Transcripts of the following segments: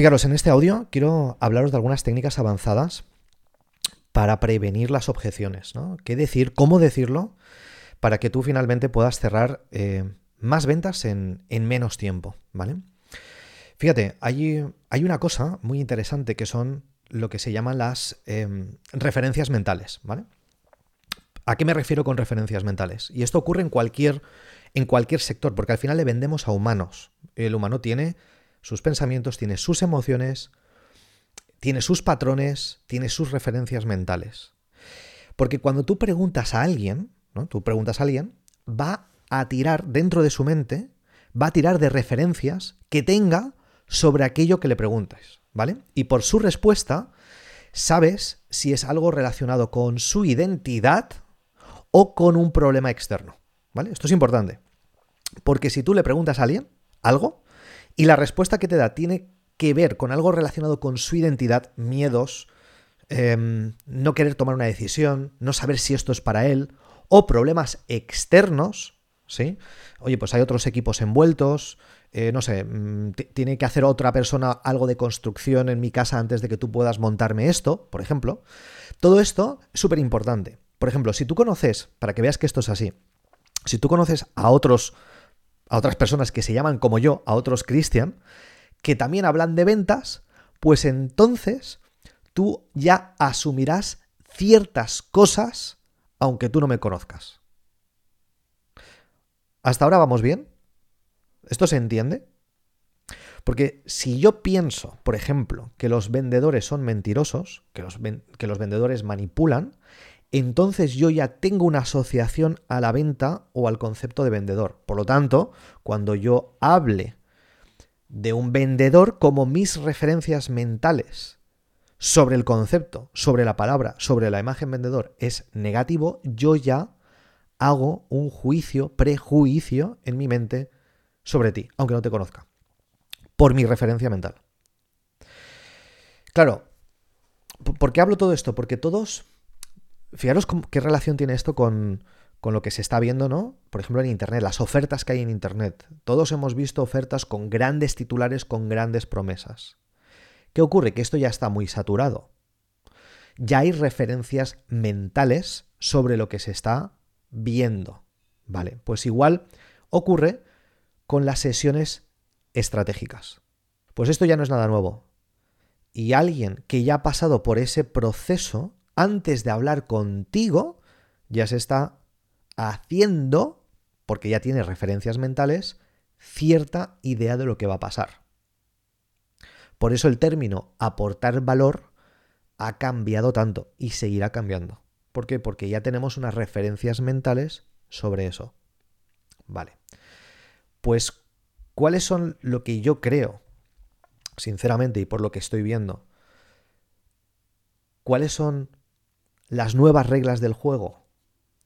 Fijaros, en este audio quiero hablaros de algunas técnicas avanzadas para prevenir las objeciones, ¿no? ¿Qué decir? ¿Cómo decirlo? Para que tú finalmente puedas cerrar eh, más ventas en, menos tiempo, ¿vale? Fíjate, hay, hay, una cosa muy interesante que son lo que se llaman las em, referencias mentales, ¿vale? ¿A qué me refiero con referencias mentales? Y esto ocurre en cualquier, en cualquier sector, porque al final le vendemos a humanos. El humano tiene sus pensamientos, tiene sus emociones, tiene sus patrones, tiene sus referencias mentales. Porque cuando tú preguntas a alguien, ¿no? Tú preguntas a alguien, va a tirar dentro de su mente, va a tirar de referencias que tenga sobre aquello que le preguntes, ¿vale? Y por su respuesta, sabes si es algo relacionado con su identidad o con un problema externo, ¿vale? Esto es importante. Porque si tú le preguntas a alguien algo y la respuesta que te da tiene que ver con algo relacionado con su identidad, miedos, em, no querer tomar una decisión, no saber si esto es para él, o problemas externos, ¿sí? Oye, pues hay otros equipos envueltos, eh, no sé, mm, tiene que hacer otra persona algo de construcción en mi casa antes de que tú puedas montarme esto, por ejemplo. Todo esto es súper importante. Por ejemplo, si tú conoces, para que veas que esto es así, si tú conoces a otros, a otras personas que se llaman como yo, a otros Christian, que también hablan de ventas, pues entonces tú ya asumirás ciertas cosas aunque tú no me conozcas. ¿Hasta ahora vamos bien? ¿Esto se entiende? Porque si yo pienso, por ejemplo, que los vendedores son mentirosos, que los, que los, vendedores manipulan, entonces yo ya tengo una asociación a la venta o al concepto de vendedor. Por lo tanto, cuando yo hable de un vendedor como mis referencias mentales sobre el concepto, sobre la palabra, sobre la imagen vendedor es negativo, yo ya hago un juicio, prejuicio en mi mente sobre ti, aunque no te conozca, por mi referencia mental. Claro, ¿por qué hablo todo esto? Porque todos, fijaros qué relación tiene esto con, con lo que se está viendo, ¿no? Por ejemplo, en Internet, las ofertas que hay en Internet. Todos hemos visto ofertas con grandes titulares, con grandes promesas. ¿Qué ocurre? Que esto ya está muy saturado. Ya hay referencias mentales sobre lo que se está viendo. Vale, pues igual ocurre con las sesiones estratégicas. Pues esto ya no es nada nuevo. Y alguien que ya ha pasado por ese proceso, antes de hablar contigo, ya se está haciendo, porque ya tiene referencias mentales, cierta idea de lo que va a pasar. Por eso el término aportar valor ha cambiado tanto y seguirá cambiando. ¿Por qué? Porque ya tenemos unas referencias mentales sobre eso. Vale. Pues, ¿cuáles son lo que yo creo, sinceramente, y por lo que estoy viendo? ¿Cuáles son las nuevas reglas del juego?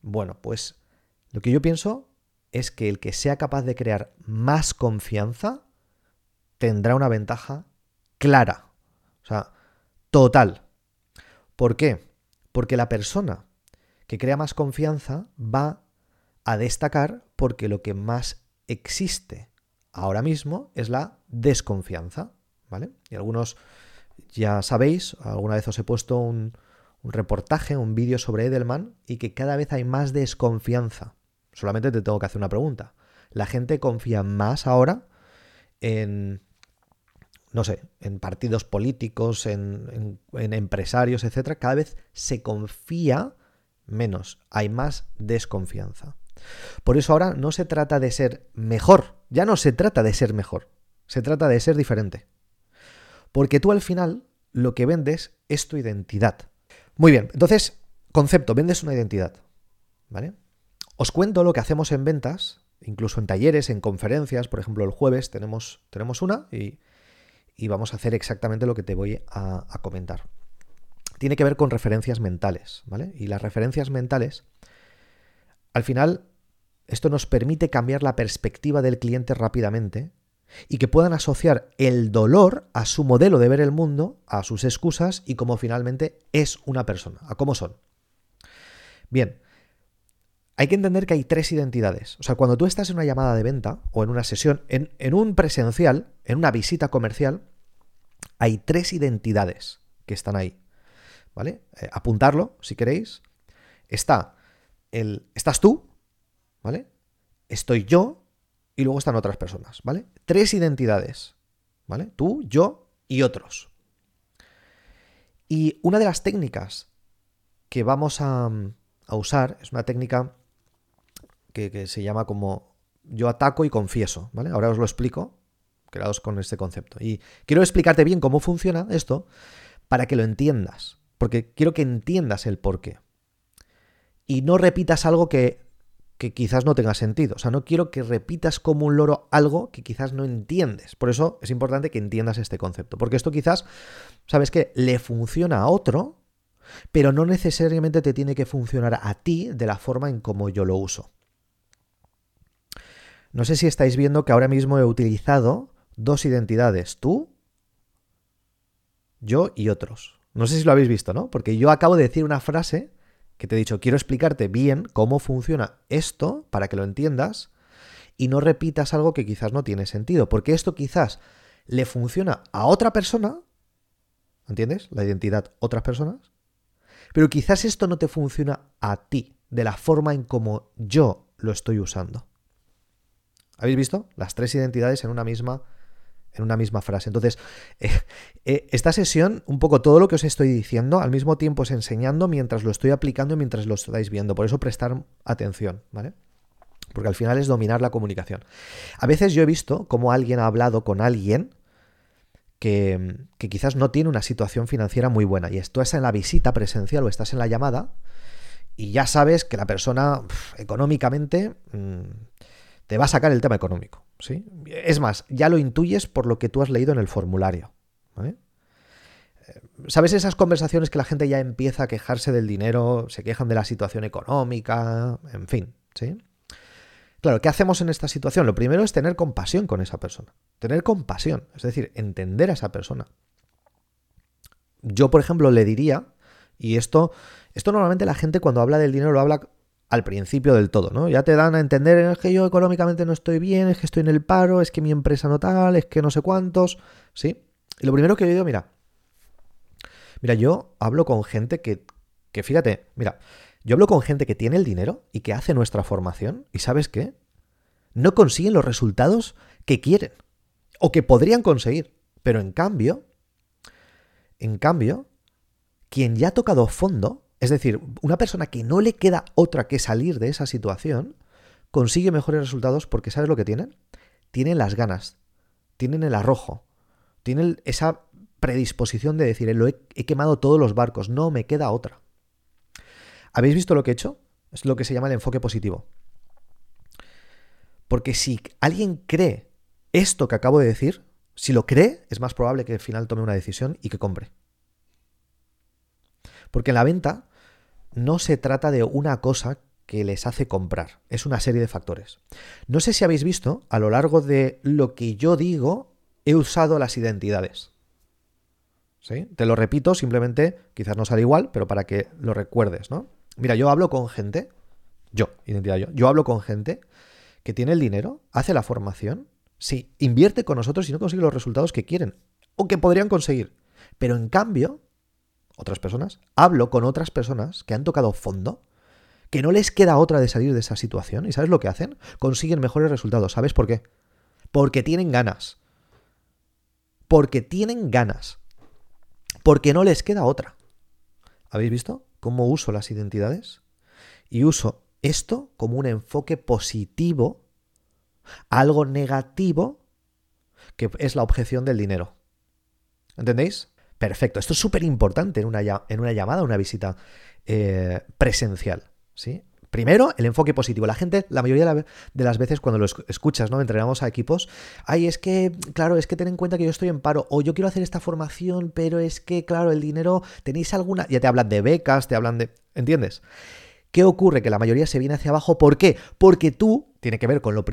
Bueno, pues lo que yo pienso es que el que sea capaz de crear más confianza tendrá una ventaja clara, o sea, total. ¿Por qué? Porque la persona que crea más confianza va a destacar porque lo que más existe ahora mismo es la desconfianza, ¿vale? Y algunos ya sabéis, alguna vez os he puesto un, un reportaje, un vídeo sobre Edelman y que cada vez hay más desconfianza. Solamente te tengo que hacer una pregunta. ¿La gente confía más ahora en, no sé, en partidos políticos, en, empresarios, etcétera? Cada vez se confía menos, hay más desconfianza. Por eso ahora no se trata de ser mejor, ya no se trata de ser mejor, se trata de ser diferente. Porque tú al final lo que vendes es tu identidad. Muy bien, entonces, concepto, vendes una identidad. ¿Vale? Os cuento lo que hacemos en ventas, incluso en talleres, en conferencias, por ejemplo, el jueves tenemos, tenemos una y, vamos a hacer exactamente lo que te voy a, a, comentar. Tiene que ver con referencias mentales, ¿vale? Y las referencias mentales, al final, esto nos permite cambiar la perspectiva del cliente rápidamente y que puedan asociar el dolor a su modelo de ver el mundo, a sus excusas y cómo finalmente es una persona, a cómo son. Bien, hay que entender que hay tres identidades. O sea, cuando tú estás en una llamada de venta o en una sesión, en, un presencial, en una visita comercial, hay tres identidades que están ahí. ¿Vale? Eh, apuntarlo, si queréis. Está el. Estás tú, ¿vale? Estoy yo y luego están otras personas, ¿vale? Tres identidades, ¿vale? Tú, yo y otros. Y una de las técnicas que vamos a, usar es una técnica que, que, se llama como yo ataco y confieso, ¿vale? Ahora os lo explico, creados con este concepto. Y quiero explicarte bien cómo funciona esto para que lo entiendas, porque quiero que entiendas el porqué. Y no repitas algo que, que quizás no tenga sentido. O sea, no quiero que repitas como un loro algo que quizás no entiendes. Por eso es importante que entiendas este concepto. Porque esto quizás, ¿sabes qué? Le funciona a otro, pero no necesariamente te tiene que funcionar a ti de la forma en como yo lo uso. No sé si estáis viendo que ahora mismo he utilizado dos identidades, tú, yo y otros. No sé si lo habéis visto, ¿no? Porque yo acabo de decir una frase que te he dicho, quiero explicarte bien cómo funciona esto para que lo entiendas y no repitas algo que quizás no tiene sentido, porque esto quizás le funciona a otra persona, ¿entiendes? La identidad otras personas, pero quizás esto no te funciona a ti de la forma en como yo lo estoy usando. ¿Habéis visto? Las tres identidades en una misma en una misma frase. Entonces, eh, eh, esta sesión, un poco todo lo que os estoy diciendo, al mismo tiempo es enseñando mientras lo estoy aplicando y mientras lo estáis viendo. Por eso prestar atención, ¿vale? Porque al final es dominar la comunicación. A veces yo he visto cómo alguien ha hablado con alguien que, quizás no tiene una situación financiera muy buena y estás en la visita presencial o estás en la llamada y ya sabes que la persona económicamente mm, te va a sacar el tema económico. ¿Sí? Es más, ya lo intuyes por lo que tú has leído en el formulario. Eh, ¿Sabes esas conversaciones que la gente ya empieza a quejarse del dinero, se quejan de la situación económica, en fin, ¿sí? Claro, ¿qué hacemos en esta situación? Lo primero es tener compasión con esa persona. Tener compasión, es decir, entender a esa persona. Yo, por ejemplo, le diría, y esto, esto normalmente la gente cuando habla del dinero lo habla al principio del todo, ¿no? Ya te dan a entender, es que yo económicamente no estoy bien, es que estoy en el paro, es que mi empresa no tal, es que no sé cuántos, ¿sí? Y lo primero que yo digo, mira, mira, yo hablo con gente que, que fíjate, mira, yo hablo con gente que tiene el dinero y que hace nuestra formación y ¿sabes qué? No consiguen los resultados que quieren o que podrían conseguir, pero en cambio, en cambio, quien ya ha tocado fondo, es decir, una persona que no le queda otra que salir de esa situación, consigue mejores resultados porque ¿sabes lo que tienen? Tienen las ganas, tienen el arrojo, tienen esa predisposición de decir, lo he, he quemado todos los barcos, no me queda otra. ¿Habéis visto lo que he hecho? Es lo que se llama el enfoque positivo. Porque si alguien cree esto que acabo de decir, si lo cree, es más probable que al final tome una decisión y que compre. Porque en la venta no se trata de una cosa que les hace comprar, es una serie de factores. No sé si habéis visto, a lo largo de lo que yo digo, he usado las identidades. ¿Sí? Te lo repito, simplemente, quizás no sale igual, pero para que lo recuerdes, ¿no? Mira, yo hablo con gente, yo, identidad yo, yo hablo con gente que tiene el dinero, hace la formación, sí, invierte con nosotros y no consigue los resultados que quieren o que podrían conseguir. Pero en cambio, otras personas, hablo con otras personas que han tocado fondo, que no les queda otra de salir de esa situación. ¿Y sabes lo que hacen? Consiguen mejores resultados. ¿Sabes por qué? Porque tienen ganas. Porque tienen ganas. Porque no les queda otra. ¿Habéis visto cómo uso las identidades? Y uso esto como un enfoque positivo, algo negativo, que es la objeción del dinero. ¿Entendéis? Perfecto. Esto es súper importante en una, en una llamada, una visita eh, presencial. ¿sí? Primero, el enfoque positivo. La gente, la mayoría de las veces cuando lo escuchas, ¿no? Entrenamos a equipos, ay, es que, claro, es que ten en cuenta que yo estoy en paro, o yo quiero hacer esta formación, pero es que, claro, el dinero, tenéis alguna, ya te hablan de becas, te hablan de, ¿entiendes? ¿Qué ocurre? Que la mayoría se viene hacia abajo. ¿Por qué? Porque tú, tiene que ver con lo,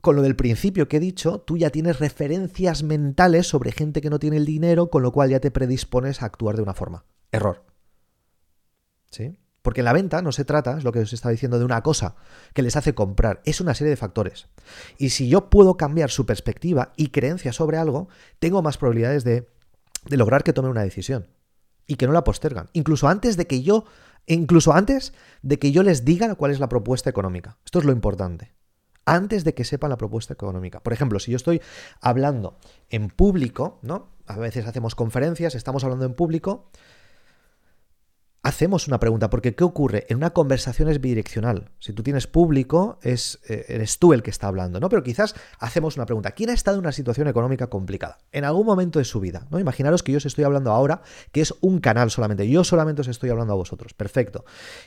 con lo del principio que he dicho, tú ya tienes referencias mentales sobre gente que no tiene el dinero, con lo cual ya te predispones a actuar de una forma. Error. ¿Sí? Porque en la venta no se trata, es lo que os estaba diciendo, de una cosa que les hace comprar, es una serie de factores. Y si yo puedo cambiar su perspectiva y creencia sobre algo, tengo más probabilidades de de lograr que tomen una decisión y que no la postergan, incluso antes de que yo incluso antes de que yo les diga cuál es la propuesta económica. Esto es lo importante. Antes de que sepan la propuesta económica. Por ejemplo, si yo estoy hablando en público, ¿no? A veces hacemos conferencias, estamos hablando en público, hacemos una pregunta, porque ¿qué ocurre? En una conversación es bidireccional. Si tú tienes público, es, eh, eres tú el que está hablando, ¿no? Pero quizás hacemos una pregunta. ¿Quién ha estado en una situación económica complicada? En algún momento de su vida, ¿no? Imaginaros que yo os estoy hablando ahora, que es un canal solamente. Yo solamente os estoy hablando a vosotros. Perfecto.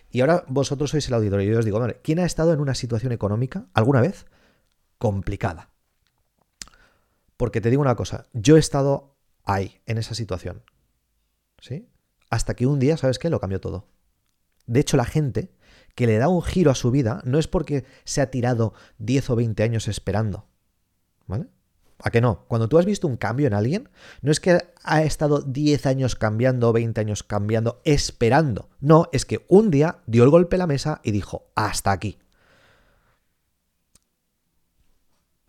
Y ahora vosotros sois el auditorio. Y yo os digo, vale, ¿quién ha estado en una situación económica alguna vez complicada? Porque te digo una cosa, yo he estado ahí, en esa situación. ¿Sí? Hasta que un día, ¿sabes qué? Lo cambió todo. De hecho, la gente que le da un giro a su vida no es porque se ha tirado 10 o 20 años esperando. ¿Vale? ¿A que no? Cuando tú has visto un cambio en alguien, no es que ha estado 10 años cambiando o 20 años cambiando esperando. No, es que un día dio el golpe a la mesa y dijo, hasta aquí.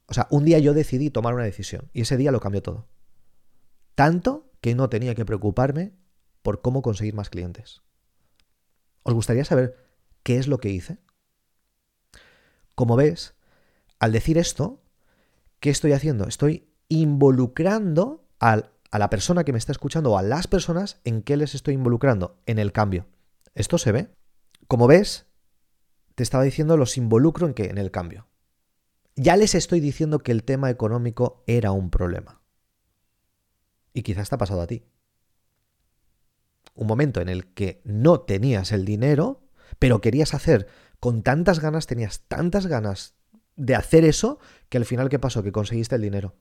O sea, un día yo decidí tomar una decisión y ese día lo cambió todo. Tanto que no tenía que preocuparme por cómo conseguir más clientes. ¿Os gustaría saber qué es lo que hice? Como ves, al decir esto, ¿qué estoy haciendo? Estoy involucrando a la persona que me está escuchando o a las personas en qué les estoy involucrando, en el cambio. ¿Esto se ve? Como ves, te estaba diciendo los involucro en qué, en el cambio. Ya les estoy diciendo que el tema económico era un problema. Y quizás te ha pasado a ti un momento en el que no tenías el dinero, pero querías hacer con tantas ganas, tenías tantas ganas de hacer eso, que al final, ¿qué pasó? Que conseguiste el dinero.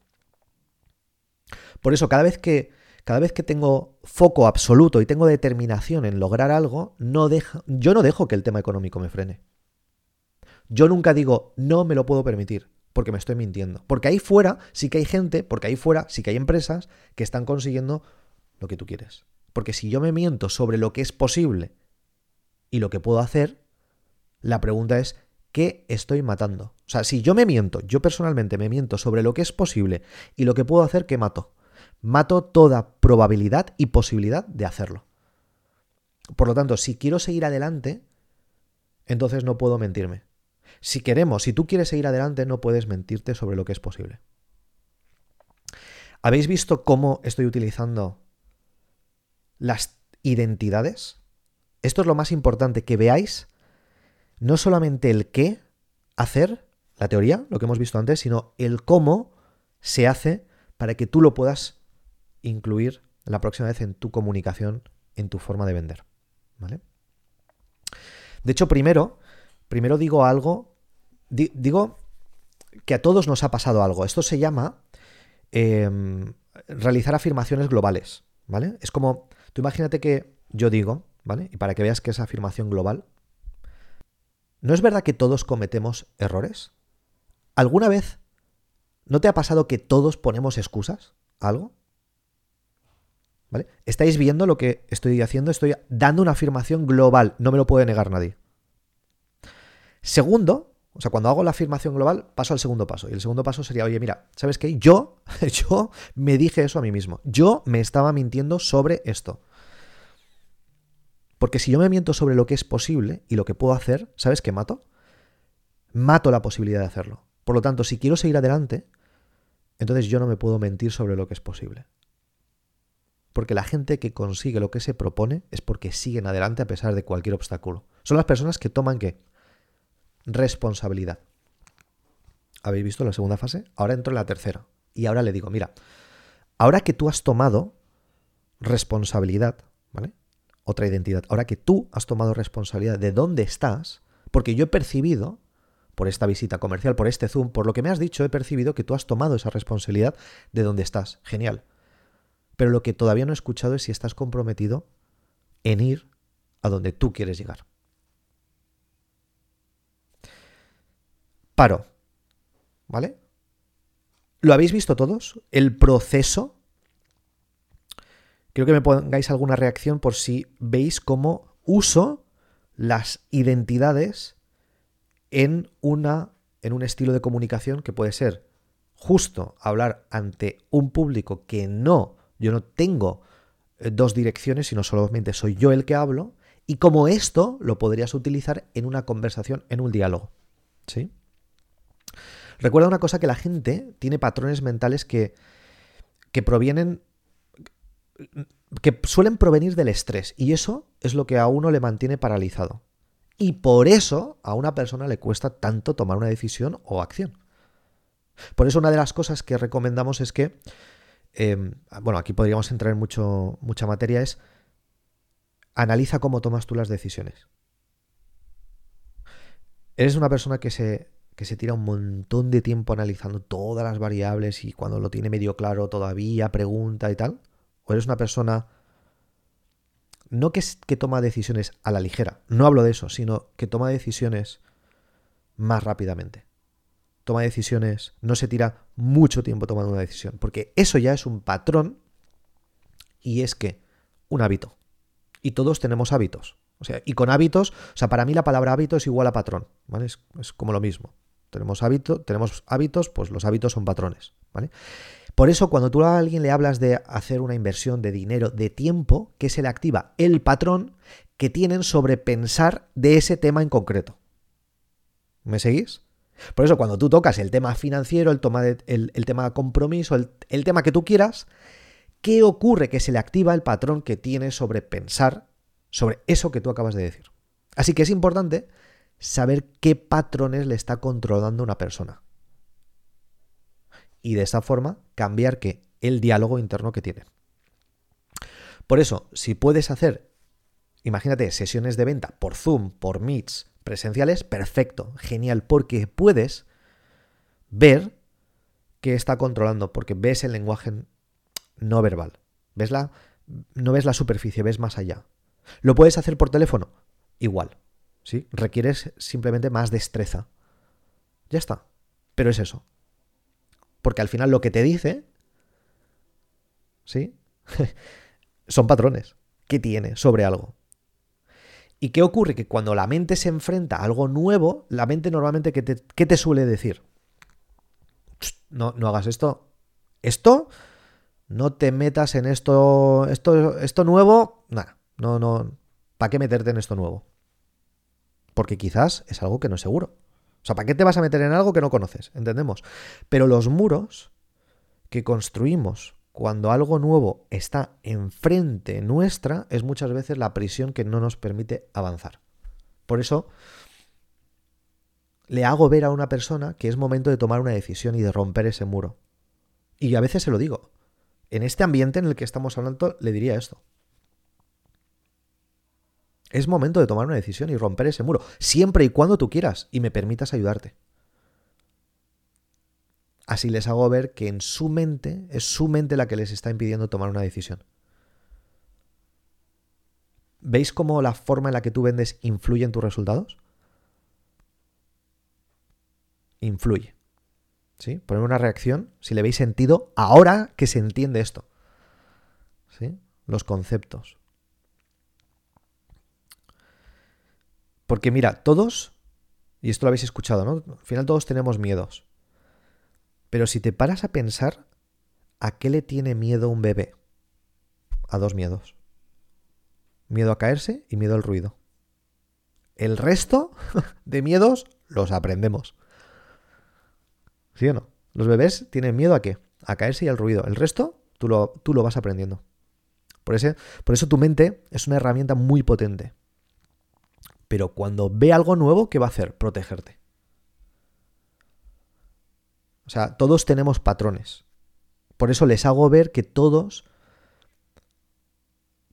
Por eso, cada vez que, cada vez que tengo foco absoluto y tengo determinación en lograr algo, no yo no dejo que el tema económico me frene. Yo nunca digo, no me lo puedo permitir, porque me estoy mintiendo. Porque ahí fuera sí que hay gente, porque ahí fuera sí que hay empresas que están consiguiendo lo que tú quieres. Porque si yo me miento sobre lo que es posible y lo que puedo hacer, la pregunta es, ¿qué estoy matando? O sea, si yo me miento, yo personalmente me miento sobre lo que es posible y lo que puedo hacer, ¿qué mato? Mato toda probabilidad y posibilidad de hacerlo. Por lo tanto, si quiero seguir adelante, entonces no puedo mentirme. Si queremos, si tú quieres seguir adelante, no puedes mentirte sobre lo que es posible. ¿Habéis visto cómo estoy utilizando las identidades. Esto es lo más importante, que veáis no solamente el qué hacer, la teoría, lo que hemos visto antes, sino el cómo se hace para que tú lo puedas incluir la próxima vez en tu comunicación, en tu forma de vender. ¿Vale? De hecho, primero, primero digo algo, digo que a todos nos ha pasado algo. Esto se llama em, realizar afirmaciones globales. ¿Vale? Es como Tú imagínate que yo digo, ¿vale? Y para que veas que es afirmación global, ¿no es verdad que todos cometemos errores? ¿Alguna vez no te ha pasado que todos ponemos excusas algo? ¿Vale? ¿Estáis viendo lo que estoy haciendo? Estoy dando una afirmación global, no me lo puede negar nadie. Segundo, o sea, cuando hago la afirmación global, paso al segundo paso. Y el segundo paso sería, oye, mira, ¿sabes qué? Yo, yo me dije eso a mí mismo. Yo me estaba mintiendo sobre esto. Porque si yo me miento sobre lo que es posible y lo que puedo hacer, ¿sabes qué mato? Mato la posibilidad de hacerlo. Por lo tanto, si quiero seguir adelante, entonces yo no me puedo mentir sobre lo que es posible. Porque la gente que consigue lo que se propone es porque siguen adelante a pesar de cualquier obstáculo. Son las personas que toman qué? Responsabilidad. ¿Habéis visto la segunda fase? Ahora entro en la tercera. Y ahora le digo, mira, ahora que tú has tomado responsabilidad, ¿vale? Otra identidad. Ahora que tú has tomado responsabilidad de dónde estás, porque yo he percibido, por esta visita comercial, por este Zoom, por lo que me has dicho, he percibido que tú has tomado esa responsabilidad de dónde estás. Genial. Pero lo que todavía no he escuchado es si estás comprometido en ir a donde tú quieres llegar. Paro. ¿Vale? ¿Lo habéis visto todos? El proceso. Quiero que me pongáis alguna reacción por si veis cómo uso las identidades en, una, en un estilo de comunicación que puede ser justo hablar ante un público que no Yo no tengo eh, dos direcciones, sino solamente soy yo el que hablo. Y como esto lo podrías utilizar en una conversación, en un diálogo. ¿Sí? Recuerda una cosa que la gente tiene patrones mentales que, que provienen que suelen provenir del estrés y eso es lo que a uno le mantiene paralizado. Y por eso a una persona le cuesta tanto tomar una decisión o acción. Por eso una de las cosas que recomendamos es que, em, bueno, aquí podríamos entrar en mucho, mucha materia, es analiza cómo tomas tú las decisiones. Eres una persona que se, que se tira un montón de tiempo analizando todas las variables y cuando lo tiene medio claro todavía pregunta y tal. O eres una persona no que, que toma decisiones a la ligera, no hablo de eso, sino que toma decisiones más rápidamente. Toma decisiones, no se tira mucho tiempo tomando una decisión, porque eso ya es un patrón y es que un hábito. Y todos tenemos hábitos. Y con hábitos, o sea, para mí la palabra hábito es igual a patrón, ¿vale? Es, como lo mismo. Tenemos, hábito, tenemos hábitos, pues los hábitos son patrones, ¿vale? Por eso cuando tú a alguien le hablas de hacer una inversión de dinero, de tiempo, que se le activa el patrón que tienen sobre pensar de ese tema en concreto. ¿Me seguís? Por eso cuando tú tocas el tema financiero, el, tema de, tema compromiso, el, el tema que tú quieras, ¿qué ocurre? Que se le activa el patrón que tiene sobre pensar sobre eso que tú acabas de decir. Así que es importante saber qué patrones le está controlando una persona. Y de esa forma cambiar el diálogo interno que tiene. Por eso, si puedes hacer, imagínate, sesiones de venta por Zoom, por Meets, presenciales, perfecto, genial, porque puedes ver qué está controlando, porque ves el lenguaje no verbal. ¿Ves la, no ves la superficie, ves más allá. ¿Lo puedes hacer por teléfono? Igual. ¿sí? Requieres simplemente más destreza. Ya está. Pero es eso. Porque al final lo que te dice, ¿sí? Son patrones que tiene sobre algo. ¿Y qué ocurre? Que cuando la mente se enfrenta a algo nuevo, la mente normalmente, ¿qué te, qué te suele decir? No, no hagas esto. Esto, no te metas en esto, esto, esto nuevo, nada, no, no, ¿para qué meterte en esto nuevo? Porque quizás es algo que no es seguro. O sea, ¿para qué te vas a meter en algo que no conoces? ¿Entendemos? Pero los muros que construimos cuando algo nuevo está enfrente nuestra es muchas veces la prisión que no nos permite avanzar. Por eso le hago ver a una persona que es momento de tomar una decisión y de romper ese muro. Y a veces se lo digo. En este ambiente en el que estamos hablando le diría esto. Es momento de tomar una decisión y romper ese muro, siempre y cuando tú quieras y me permitas ayudarte. Así les hago ver que en su mente es su mente la que les está impidiendo tomar una decisión. ¿Veis cómo la forma en la que tú vendes influye en tus resultados? Influye. ¿Sí? Poner una reacción, si le veis sentido, ahora que se entiende esto. ¿Sí? Los conceptos. Porque mira, todos, y esto lo habéis escuchado, ¿no? Al final todos tenemos miedos. Pero si te paras a pensar, ¿a qué le tiene miedo un bebé? A dos miedos. Miedo a caerse y miedo al ruido. El resto de miedos los aprendemos. ¿Sí o no? Los bebés tienen miedo a qué? A caerse y al ruido. El resto tú lo, tú lo vas aprendiendo. Por, ese, por eso tu mente es una herramienta muy potente. Pero cuando ve algo nuevo, ¿qué va a hacer? Protegerte. O sea, todos tenemos patrones. Por eso les hago ver que todos,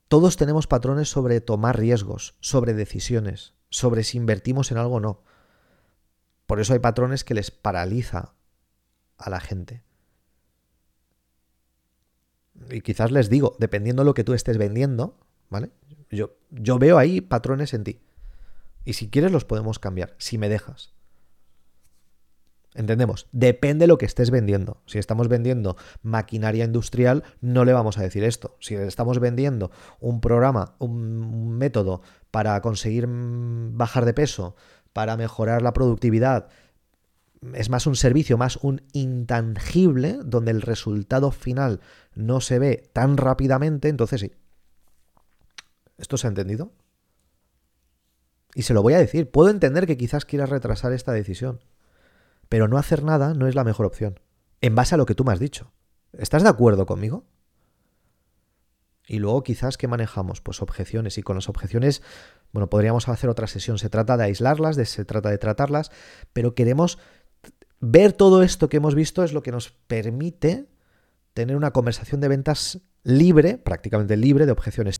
todos tenemos patrones sobre tomar riesgos, sobre decisiones, sobre si invertimos en algo o no. Por eso hay patrones que les paraliza a la gente. Y quizás les digo, dependiendo de lo que tú estés vendiendo, ¿vale? Yo, yo veo ahí patrones en ti. Y si quieres los podemos cambiar, si me dejas. Entendemos, depende de lo que estés vendiendo. Si estamos vendiendo maquinaria industrial, no le vamos a decir esto. Si estamos vendiendo un programa, un método para conseguir mm, bajar de peso, para mejorar la productividad, es más un servicio, más un intangible, donde el resultado final no se ve tan rápidamente, entonces sí. ¿Esto se ha entendido? Y se lo voy a decir, puedo entender que quizás quieras retrasar esta decisión, pero no hacer nada no es la mejor opción, en base a lo que tú me has dicho. ¿Estás de acuerdo conmigo? Y luego quizás que manejamos pues objeciones y con las objeciones, bueno, podríamos hacer otra sesión, se trata de aislarlas, de, se trata de tratarlas, pero queremos ver todo esto que hemos visto es lo que nos permite tener una conversación de ventas libre, prácticamente libre de objeciones.